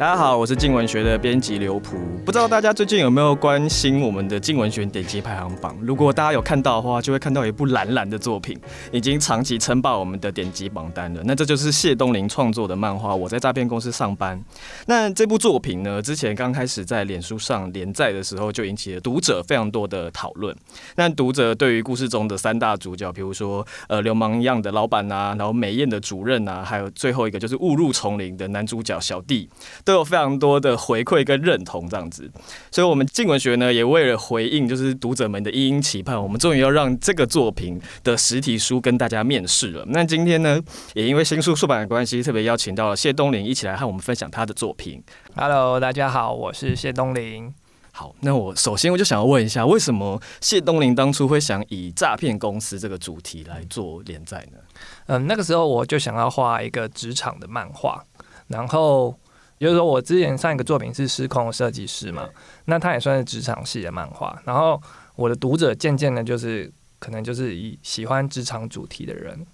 大家好，我是静文学的编辑刘璞。不知道大家最近有没有关心我们的静文学点击排行榜？如果大家有看到的话，就会看到一部蓝蓝的作品，已经长期称霸我们的点击榜单了。那这就是谢东林创作的漫画《我在诈骗公司上班》。那这部作品呢，之前刚开始在脸书上连载的时候，就引起了读者非常多的讨论。那读者对于故事中的三大主角，比如说呃流氓一样的老板啊，然后美艳的主任啊，还有最后一个就是误入丛林的男主角小弟。都有非常多的回馈跟认同，这样子，所以，我们静文学呢，也为了回应就是读者们的殷殷期盼，我们终于要让这个作品的实体书跟大家面世了。那今天呢，也因为新书出版的关系，特别邀请到了谢东林一起来和我们分享他的作品。Hello，大家好，我是谢东林。好，那我首先我就想要问一下，为什么谢东林当初会想以诈骗公司这个主题来做连载呢？嗯，那个时候我就想要画一个职场的漫画，然后。就是说，我之前上一个作品是《失控设计师》嘛，那它也算是职场系的漫画。然后我的读者渐渐的，就是可能就是以喜欢职场主题的人。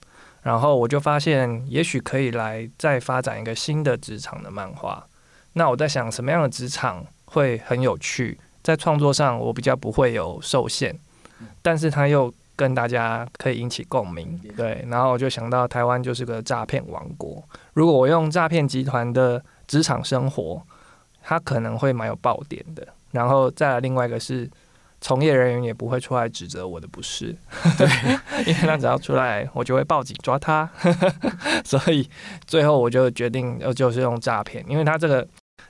然后我就发现，也许可以来再发展一个新的职场的漫画。那我在想，什么样的职场会很有趣，在创作上我比较不会有受限，但是它又跟大家可以引起共鸣。对，然后我就想到台湾就是个诈骗王国。如果我用诈骗集团的职场生活，他可能会蛮有爆点的。然后再来另外一个是，从业人员也不会出来指责我的不是，对，因为他只要出来，我就会报警抓他。所以最后我就决定，呃，就是用诈骗，因为他这个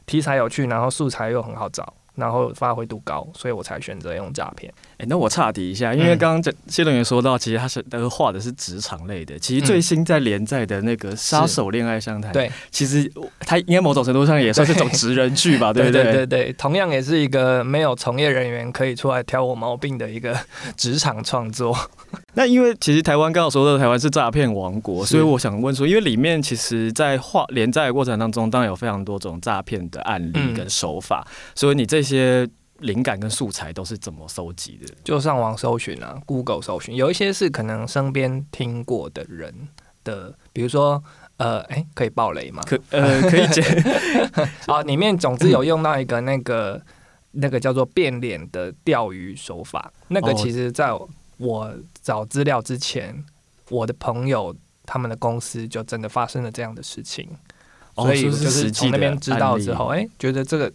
题材有趣，然后素材又很好找。然后发挥度高，所以我才选择用诈骗。哎，那我岔题一下，因为刚刚谢东霖说到，其实他是那个画的是职场类的。其实最新在连载的那个《杀手恋爱相谈》，对，其实他应该某种程度上也算是种职人剧吧，对不对？对对对，同样也是一个没有从业人员可以出来挑我毛病的一个 职场创作。那因为其实台湾刚好说到台湾是诈骗王国，所以我想问说，因为里面其实，在画连载的过程当中，当然有非常多种诈骗的案例跟手法，嗯、所以你这些灵感跟素材都是怎么收集的？就上网搜寻啊，Google 搜寻，有一些是可能身边听过的人的，比如说呃，哎、欸，可以爆雷吗？可呃，可以解。啊，里面总之有用到一个那个那个叫做变脸的钓鱼手法，那个其实在我找资料之前，我的朋友他们的公司就真的发生了这样的事情，所以就是从那边知道之后，哎，觉得这个。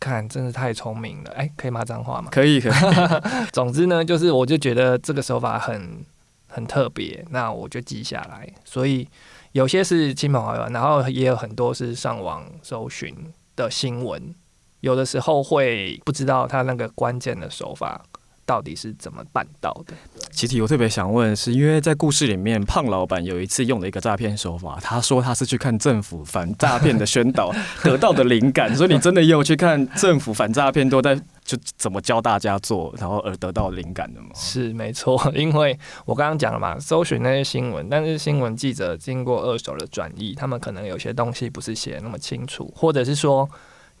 看，真是太聪明了！哎、欸，可以骂脏话吗？可以，可以。总之呢，就是我就觉得这个手法很很特别，那我就记下来。所以有些是亲朋好友，然后也有很多是上网搜寻的新闻，有的时候会不知道他那个关键的手法。到底是怎么办到的？其实我特别想问，是因为在故事里面，胖老板有一次用了一个诈骗手法，他说他是去看政府反诈骗的宣导 得到的灵感，所以你真的也有去看政府反诈骗都在就怎么教大家做，然后而得到灵感的吗？是没错，因为我刚刚讲了嘛，搜寻那些新闻，但是新闻记者经过二手的转译，他们可能有些东西不是写得那么清楚，或者是说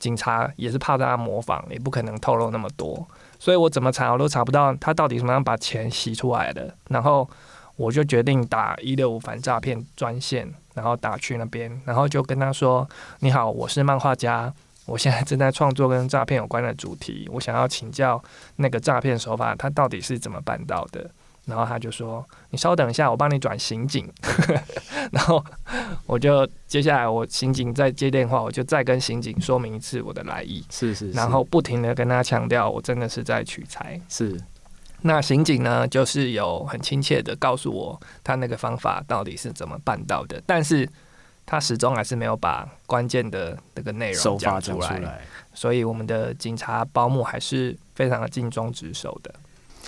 警察也是怕大家模仿，也不可能透露那么多。所以我怎么查我都查不到他到底怎么样把钱洗出来的，然后我就决定打一六五反诈骗专线，然后打去那边，然后就跟他说：“你好，我是漫画家，我现在正在创作跟诈骗有关的主题，我想要请教那个诈骗手法，他到底是怎么办到的？”然后他就说：“你稍等一下，我帮你转刑警。”然后我就接下来我刑警再接电话，我就再跟刑警说明一次我的来意。是是是。然后不停的跟他强调，我真的是在取材。是。那刑警呢，就是有很亲切的告诉我他那个方法到底是怎么办到的，但是他始终还是没有把关键的那个内容讲出来。所以我们的警察保姆还是非常的尽忠职守的。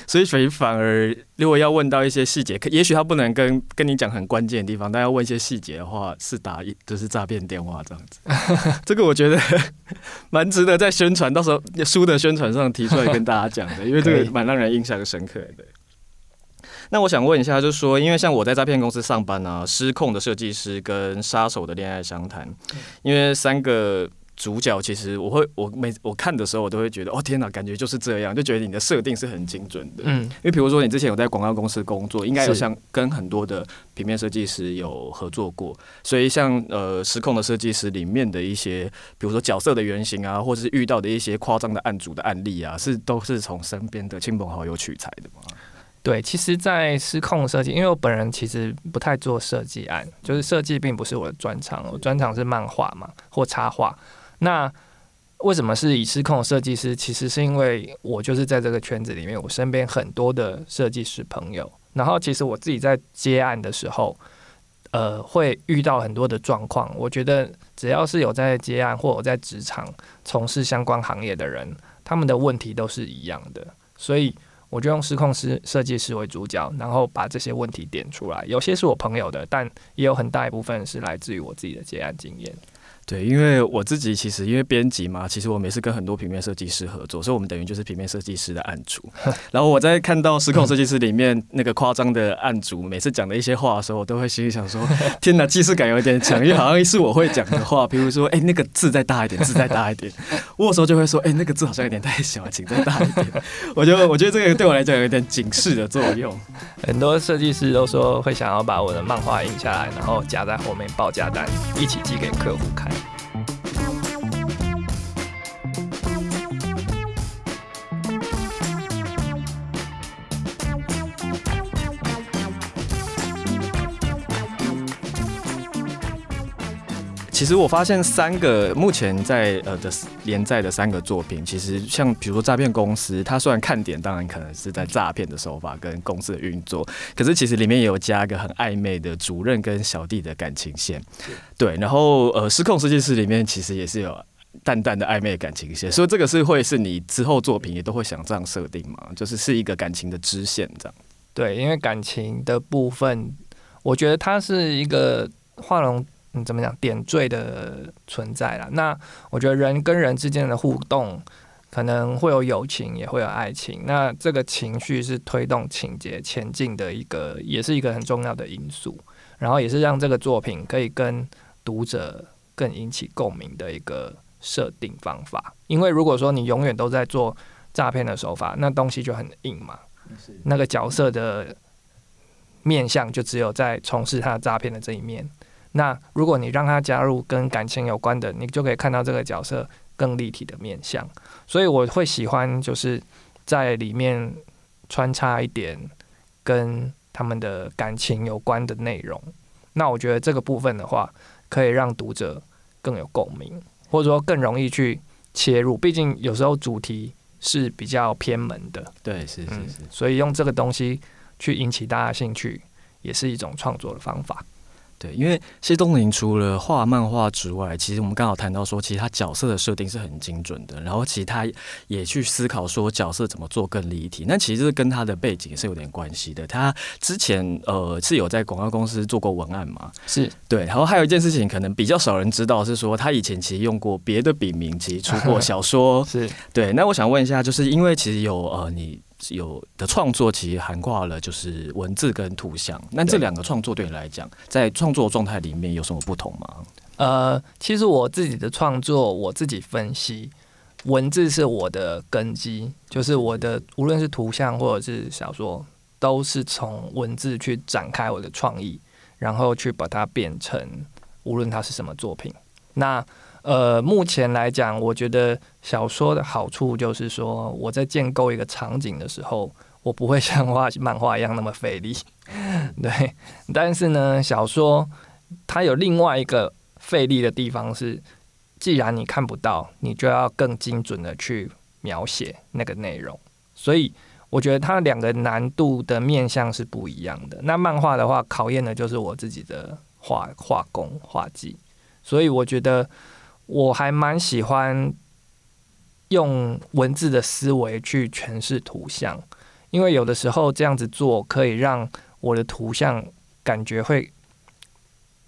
所以，所以反而，如果要问到一些细节，可也许他不能跟跟你讲很关键的地方，但要问一些细节的话，是打一就是诈骗电话这样子。这个我觉得 蛮值得在宣传，到时候书的宣传上提出来跟大家讲的，因为这个蛮让人印象深刻的。那我想问一下，就是说，因为像我在诈骗公司上班啊，失控的设计师跟杀手的恋爱相谈，因为三个。主角，其实我会我每我看的时候，我都会觉得哦天哪，感觉就是这样，就觉得你的设定是很精准的。嗯，因为比如说你之前有在广告公司工作，应该有像跟很多的平面设计师有合作过，所以像呃失控的设计师里面的一些，比如说角色的原型啊，或者是遇到的一些夸张的案主的案例啊，是都是从身边的亲朋好友取材的吗？对，其实，在失控设计，因为我本人其实不太做设计案，就是设计并不是我的专长，我专长是漫画嘛或插画。那为什么是以失控设计师？其实是因为我就是在这个圈子里面，我身边很多的设计师朋友，然后其实我自己在接案的时候，呃，会遇到很多的状况。我觉得只要是有在接案或者在职场从事相关行业的人，他们的问题都是一样的，所以。我就用失控师设计师为主角，然后把这些问题点出来。有些是我朋友的，但也有很大一部分是来自于我自己的接案经验。对，因为我自己其实因为编辑嘛，其实我每次跟很多平面设计师合作，所以我们等于就是平面设计师的案主。然后我在看到《失控设计师》里面那个夸张的案主每次讲的一些话的时候，我都会心里想说：天哪，既视感有点强，因为好像是我会讲的话。比如说，哎、欸，那个字再大一点，字再大一点。我有时候就会说：哎、欸，那个字好像有点太小，请再大一点。我觉得，我觉得这个对我来讲有点警示的作用。很多设计师都说会想要把我的漫画印下来，然后夹在后面报价单，一起寄给客户看。其实我发现三个目前在呃的连载的三个作品，其实像比如说诈骗公司，它虽然看点当然可能是在诈骗的手法跟公司的运作，可是其实里面也有加一个很暧昧的主任跟小弟的感情线，对。然后呃失控设计师里面其实也是有淡淡的暧昧的感情线，所以这个是会是你之后作品也都会想这样设定嘛？就是是一个感情的支线这样。对，因为感情的部分，我觉得它是一个画龙。嗯，怎么讲点缀的存在了？那我觉得人跟人之间的互动，可能会有友情，也会有爱情。那这个情绪是推动情节前进的一个，也是一个很重要的因素。然后也是让这个作品可以跟读者更引起共鸣的一个设定方法。因为如果说你永远都在做诈骗的手法，那东西就很硬嘛。那个角色的面相就只有在从事他的诈骗的这一面。那如果你让他加入跟感情有关的，你就可以看到这个角色更立体的面相。所以我会喜欢就是在里面穿插一点跟他们的感情有关的内容。那我觉得这个部分的话，可以让读者更有共鸣，或者说更容易去切入。毕竟有时候主题是比较偏门的。对，是是是。嗯，所以用这个东西去引起大家兴趣，也是一种创作的方法。对，因为谢东林除了画漫画之外，其实我们刚好谈到说，其实他角色的设定是很精准的，然后其实他也去思考说角色怎么做更立体。那其实跟他的背景是有点关系的。他之前呃是有在广告公司做过文案嘛？是对。然后还有一件事情，可能比较少人知道是说，他以前其实用过别的笔名，其实出过小说。是对。那我想问一下，就是因为其实有呃你。有的创作其实涵盖了就是文字跟图像，那这两个创作对你来讲，在创作状态里面有什么不同吗？呃，其实我自己的创作，我自己分析，文字是我的根基，就是我的无论是图像或者是小说，都是从文字去展开我的创意，然后去把它变成无论它是什么作品。那呃，目前来讲，我觉得小说的好处就是说，我在建构一个场景的时候，我不会像画漫画一样那么费力，对。但是呢，小说它有另外一个费力的地方是，既然你看不到，你就要更精准的去描写那个内容。所以，我觉得它两个难度的面向是不一样的。那漫画的话，考验的就是我自己的画画工、画技。所以，我觉得。我还蛮喜欢用文字的思维去诠释图像，因为有的时候这样子做可以让我的图像感觉会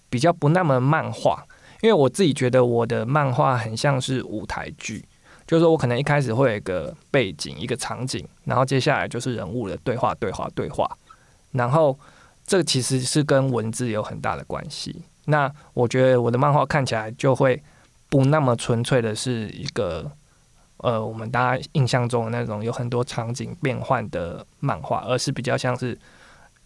比较不那么漫画。因为我自己觉得我的漫画很像是舞台剧，就是说我可能一开始会有一个背景、一个场景，然后接下来就是人物的对话、对话、对话，然后这其实是跟文字有很大的关系。那我觉得我的漫画看起来就会。不那么纯粹的是一个呃，我们大家印象中的那种有很多场景变换的漫画，而是比较像是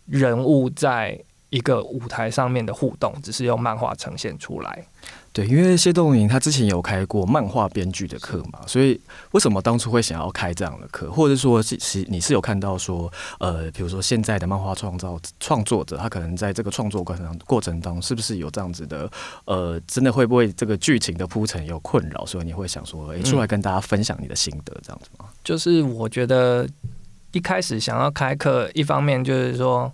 人物在一个舞台上面的互动，只是用漫画呈现出来。对，因为谢东霖他之前有开过漫画编剧的课嘛，所以为什么当初会想要开这样的课，或者说其实你是有看到说，呃，比如说现在的漫画创造创作者，他可能在这个创作过程过程当中，是不是有这样子的，呃，真的会不会这个剧情的铺陈有困扰，所以你会想说，哎，出来跟大家分享你的心得这样子吗？就是我觉得一开始想要开课，一方面就是说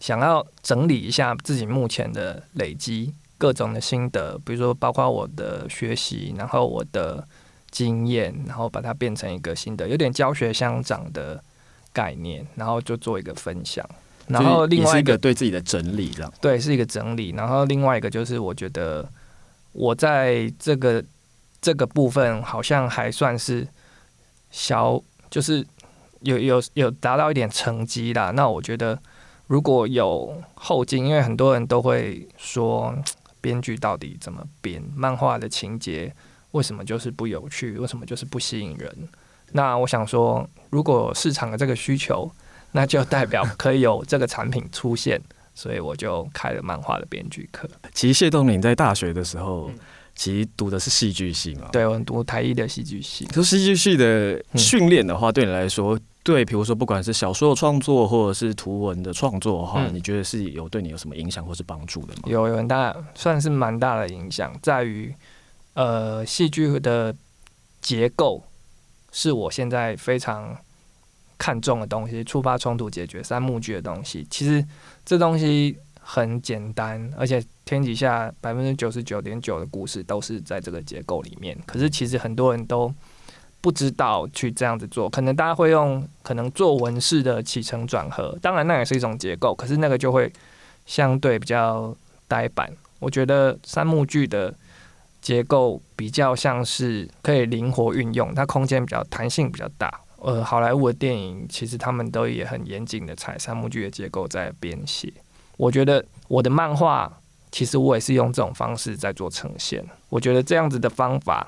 想要整理一下自己目前的累积。各种的心得，比如说包括我的学习，然后我的经验，然后把它变成一个新的，有点教学相长的概念，然后就做一个分享。然后另外一个，对自己的整理，这样对，是一个整理。然后另外一个就是，我觉得我在这个这个部分好像还算是小，就是有有有达到一点成绩啦。那我觉得如果有后劲，因为很多人都会说。编剧到底怎么编漫画的情节？为什么就是不有趣？为什么就是不吸引人？那我想说，如果市场的这个需求，那就代表可以有这个产品出现，所以我就开了漫画的编剧课。其实谢东林在大学的时候，其实读的是戏剧系嘛？对，我读台艺的戏剧系。就戏剧系的训练的话，对你来说？对，比如说，不管是小说的创作，或者是图文的创作的话，嗯，你觉得是有对你有什么影响或是帮助的吗？有，有很大，算是蛮大的影响，在于呃，戏剧的结构是我现在非常看重的东西，触发冲突解决三幕剧的东西。其实这东西很简单，而且天底下百分之九十九点九的故事都是在这个结构里面。可是其实很多人都。不知道去这样子做，可能大家会用可能作文式的起承转合，当然那也是一种结构，可是那个就会相对比较呆板。我觉得三幕剧的结构比较像是可以灵活运用，它空间比较弹性比较大。呃，好莱坞的电影其实他们都也很严谨的采三幕剧的结构在编写。我觉得我的漫画其实我也是用这种方式在做呈现。我觉得这样子的方法。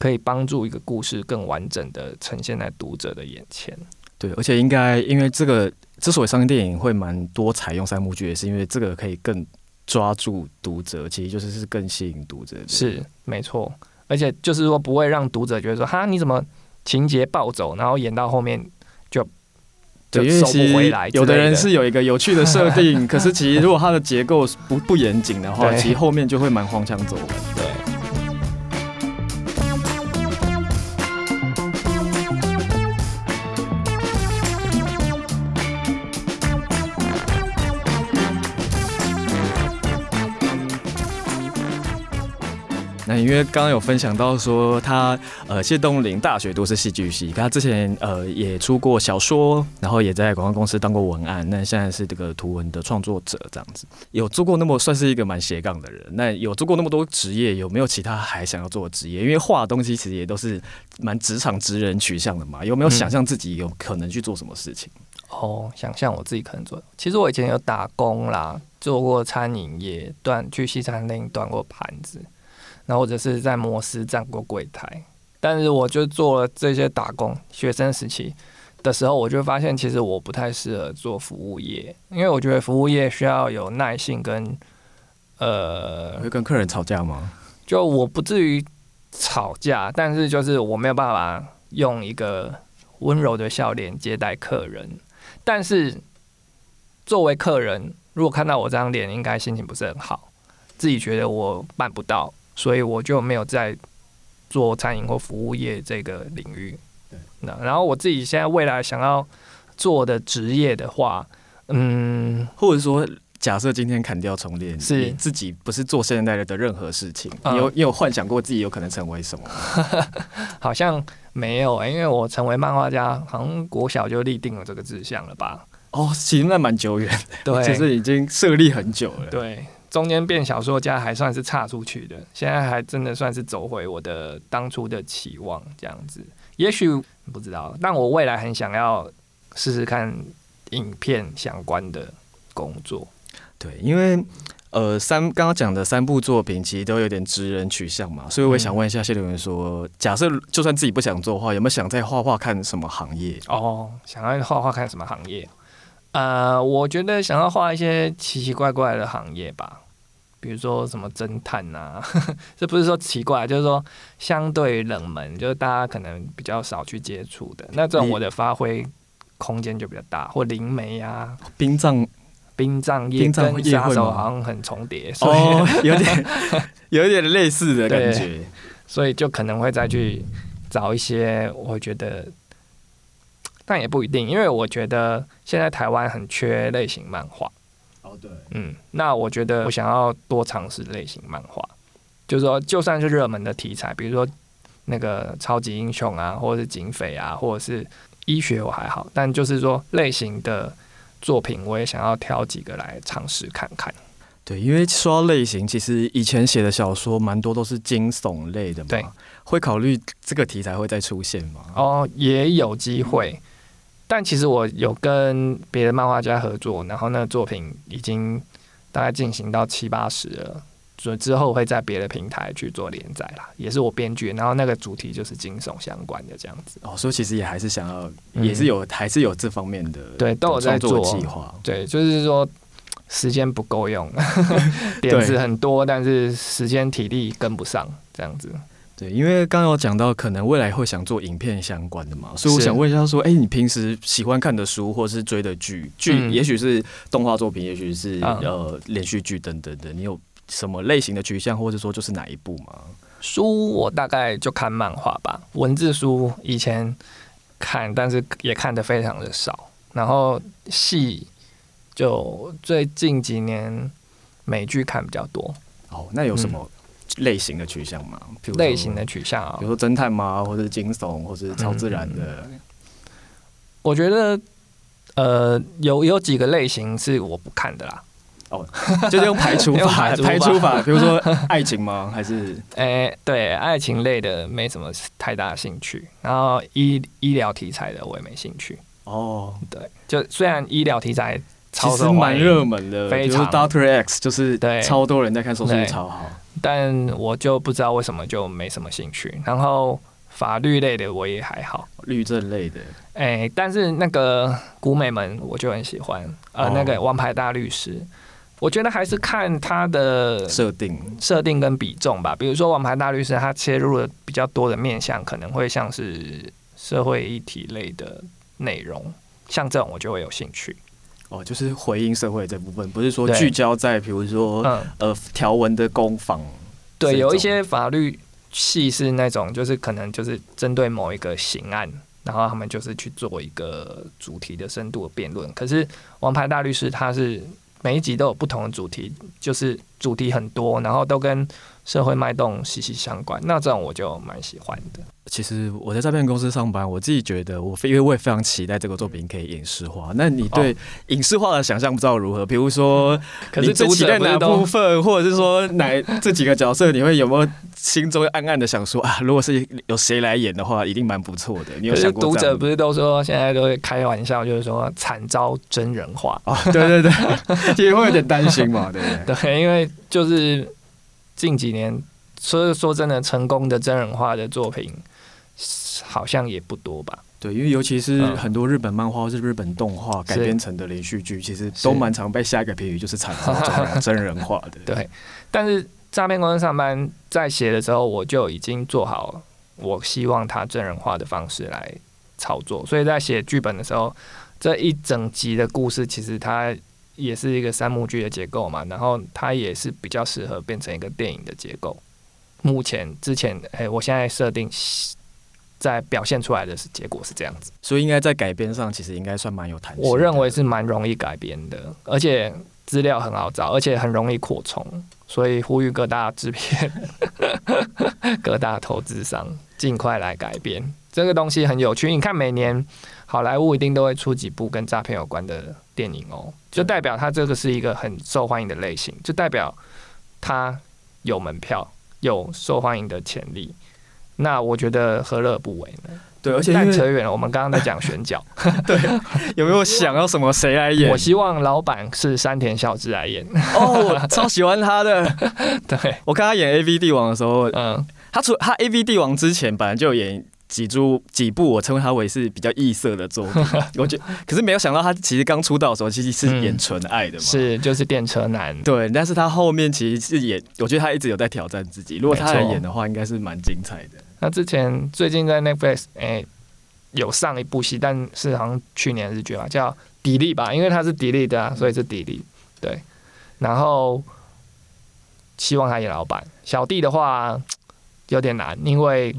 可以帮助一个故事更完整的呈现在读者的眼前。对，而且应该因为这个之所以商业电影会蛮多采用三幕剧，也是因为这个可以更抓住读者，其实就是是更吸引读者。是没错，而且就是说不会让读者觉得说哈，你怎么情节暴走，然后演到后面就就收不回来。有的人是有一个有趣的设定，可是其实如果它的结构不不严谨的话，其实后面就会蛮荒腔走板。对。因为刚刚有分享到说他呃谢东霖大学都是戏剧系，他之前呃也出过小说，然后也在广告公司当过文案，那现在是这个图文的创作者这样子，有做过那么算是一个蛮斜杠的人。那有做过那么多职业，有没有其他还想要做的职业？因为画的东西其实也都是蛮职场职人取向的嘛，有没有想象自己有可能去做什么事情？哦，想象我自己可能做，其实我以前有打工啦，做过餐饮业，端去西餐厅端过盘子。然后或者是在摩斯站过柜台，但是我就做了这些打工。学生时期的时候，我就发现其实我不太适合做服务业，因为我觉得服务业需要有耐性跟呃，会跟客人吵架吗？就我不至于吵架，但是就是我没有办法用一个温柔的笑脸接待客人。但是作为客人，如果看到我这张脸，应该心情不是很好，自己觉得我办不到。所以我就没有在做餐饮或服务业这个领域。那然后我自己现在未来想要做的职业的话，嗯，或者说假设今天砍掉重练，是自己不是做现在的任何事情，你有你有幻想过自己有可能成为什么？好像没有，因为我成为漫画家，好像国小就立定了这个志向了吧？哦，其实那蛮久远的，对，其 实已经设立很久了，对。中间变小说家还算是差出去的，现在还真的算是走回我的当初的期望这样子。也许不知道，但我未来很想要试试看影片相关的工作。对，因为呃，三刚刚讲的三部作品其实都有点职人取向嘛，所以我也想问一下谢留言说，嗯、假设就算自己不想做的话，有没有想在画画看什么行业？哦，想要画画看什么行业？呃，我觉得想要画一些奇奇怪怪的行业吧，比如说什么侦探啊，这不是说奇怪，就是说相对冷门，就是大家可能比较少去接触的，那这种我的发挥空间就比较大，或灵媒啊，殡葬。殡葬业跟杀手好像很重叠，所以、哦、有点 有一点类似的感觉，所以就可能会再去找一些，我觉得，但也不一定，因为我觉得现在台湾很缺类型漫画。哦，对，嗯，那我觉得我想要多尝试类型漫画，就是说，就算是热门的题材，比如说那个超级英雄啊，或者是警匪啊，或者是医学，我还好，但就是说类型的。作品我也想要挑几个来尝试看看。对，因为说到类型，其实以前写的小说蛮多都是惊悚类的嘛。对，会考虑这个题材会再出现吗？哦，也有机会。但其实我有跟别的漫画家合作，然后那个作品已经大概进行到七八十了。所以之后会在别的平台去做连载啦，也是我编剧，然后那个主题就是惊悚相关的这样子。哦，所以其实也还是想要，嗯、也是有，还是有这方面的，对，都有在做计划。对，就是说时间不够用，点子很多，但是时间体力跟不上这样子。对，因为刚刚有讲到，可能未来会想做影片相关的嘛，所以我想问一下，说，哎、欸，你平时喜欢看的书或是追的剧，剧也许是动画作品，也许是、嗯、呃连续剧等等的，你有？什么类型的取向，或者说就是哪一部吗？书我大概就看漫画吧，文字书以前看，但是也看的非常的少。然后戏就最近几年美剧看比较多。哦，那有什么类型的取向吗？嗯、类型的取向啊，比如说侦探吗？或者是惊悚，或者是超自然的？嗯、我觉得呃，有有几个类型是我不看的啦。哦，就是用排除法，排除法，比如说爱情吗？还是？哎、欸，对，爱情类的没什么太大的兴趣。然后医医疗题材的我也没兴趣。哦，对，就虽然医疗题材其实蛮热门的，非常 Doctor X 就是对超多人在看，收视率超好。但我就不知道为什么就没什么兴趣。然后法律类的我也还好，律政类的，哎、欸，但是那个古美门我就很喜欢，呃，那个王牌大律师。我觉得还是看他的设定、设定跟比重吧。比如说《王牌大律师》，他切入了比较多的面向，可能会像是社会议题类的内容，像这种我就会有兴趣。哦，就是回应社会这部分，不是说聚焦在比如说、嗯、呃条文的攻防。对，有一些法律系是那种，就是可能就是针对某一个刑案，然后他们就是去做一个主题的深度的辩论。可是《王牌大律师》他是。每一集都有不同的主题，就是主题很多，然后都跟社会脉动息息相关。那这种我就蛮喜欢的。其实我在诈骗公司上班，我自己觉得我非因为我也非常期待这个作品可以影视化。那你对影视化的想象不知道如何？比如说，可是最期待哪部分，或者是说哪这几个角色，你会有没有心中暗暗的想说啊？如果是有谁来演的话，一定蛮不错的。你有想过？读者不是都说现在都会开玩笑，就是说惨遭真人化啊？对对对，也会有点担心嘛，对不对？对，因为就是近几年所以说真的，成功的真人化的作品。好像也不多吧？对，因为尤其是很多日本漫画或是日本动画改编成的连续剧，其实都蛮常被下一个评语就是惨遭真人化的。对，但是诈骗公司上班在写的时候，我就已经做好我希望他真人化的方式来操作，所以在写剧本的时候，这一整集的故事其实它也是一个三幕剧的结构嘛，然后它也是比较适合变成一个电影的结构。目前之前，哎、欸，我现在设定。在表现出来的是结果是这样子，所以应该在改编上其实应该算蛮有弹性。我认为是蛮容易改编的，而且资料很好找，而且很容易扩充，所以呼吁各大制片、各大投资商尽快来改编这个东西，很有趣。你看，每年好莱坞一定都会出几部跟诈骗有关的电影哦，就代表它这个是一个很受欢迎的类型，就代表它有门票、有受欢迎的潜力。那我觉得何乐不为呢？对，而且但扯远了，我们刚刚在讲选角，对，有没有想要什么谁来演？我希望老板是山田孝之来演。哦，我超喜欢他的。对，我看他演 A V 帝王的时候，嗯，他除他 A V 帝王之前，本来就有演几出几部，我称为他为是比较异色的作品。我觉得，可是没有想到他其实刚出道的时候，其实是演纯爱的嘛，嗯、是就是电车男。对，但是他后面其实是演，我觉得他一直有在挑战自己。如果他来演的话，应该是蛮精彩的。那之前最近在 Netflix 哎、欸、有上一部戏，但是好像去年日剧吧，叫《砥砺》吧，因为他是砥砺的啊，所以是砥砺。对，然后希望他演老板，小弟的话有点难，因为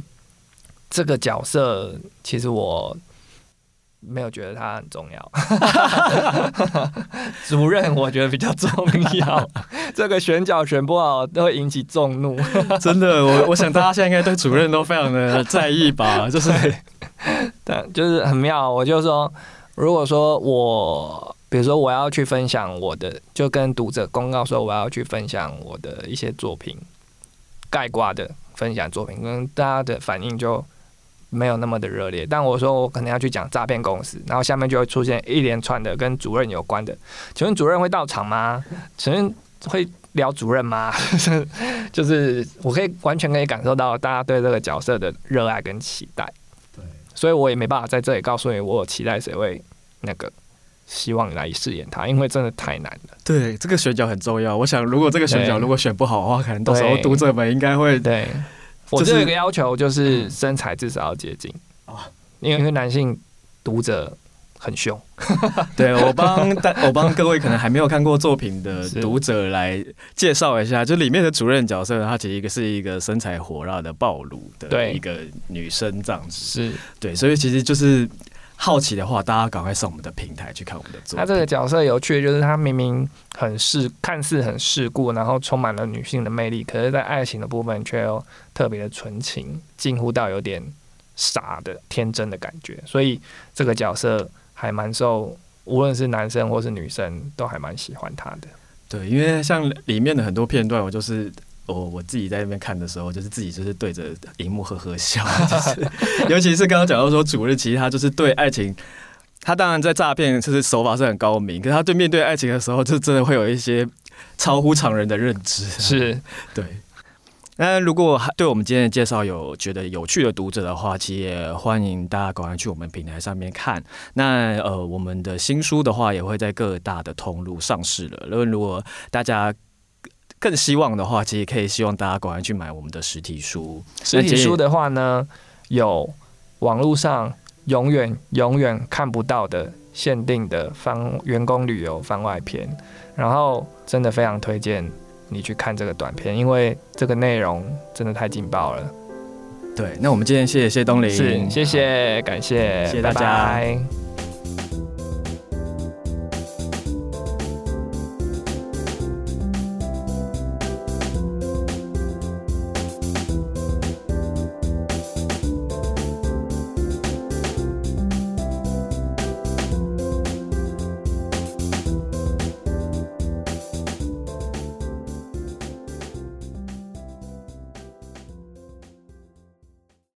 这个角色其实我没有觉得他很重要。主任我觉得比较重要。这个选角选不好都会引起众怒，真的，我我想大家现在应该对主任都非常的在意吧，就是，但，就是很妙。我就说，如果说我，比如说我要去分享我的，就跟读者公告说我要去分享我的一些作品，盖挂的分享作品，跟大家的反应就没有那么的热烈。但我说我可能要去讲诈骗公司，然后下面就会出现一连串的跟主任有关的，请问主任会到场吗？请问。会聊主任吗？就是我可以完全可以感受到大家对这个角色的热爱跟期待。对，所以我也没办法在这里告诉你我有期待谁会那个希望你来饰演他，因为真的太难了。对，这个选角很重要。我想，如果这个选角如果选不好的话，可能到时候读者们应该会对。我只有一个要求，就是身材至少要接近。啊，因为因为男性读者。很凶，对，我帮大我帮各位可能还没有看过作品的 读者来介绍一下，就里面的主任角色，她其实一个是一个身材火辣的暴露的一个女生这样子，是。对，所以其实就是好奇的话，大家赶快上我们的平台去看我们的作品。他这个角色有趣的就是，他明明很世，看似很世故，然后充满了女性的魅力，可是，在爱情的部分却又特别的纯情，近乎到有点傻的天真的感觉，所以这个角色。还蛮受，无论是男生或是女生，都还蛮喜欢他的。对，因为像里面的很多片段，我就是我我自己在那边看的时候，就是自己就是对着荧幕呵呵笑。就是，尤其是刚刚讲到说主日，其实他就是对爱情，他当然在诈骗就是手法是很高明，可是他对面对爱情的时候，就真的会有一些超乎常人的认知。是，对。那如果对我们今天的介绍有觉得有趣的读者的话，其实也欢迎大家赶快去我们平台上面看。那呃，我们的新书的话也会在各大的通路上市了。如果如果大家更希望的话，其实可以希望大家赶快去买我们的实体书。实体书的话呢，有网络上永远永远看不到的限定的番员工旅游番外篇，然后真的非常推荐。你去看这个短片，因为这个内容真的太劲爆了。对，那我们今天谢谢谢东林，是谢谢，感谢，谢谢大家。拜拜。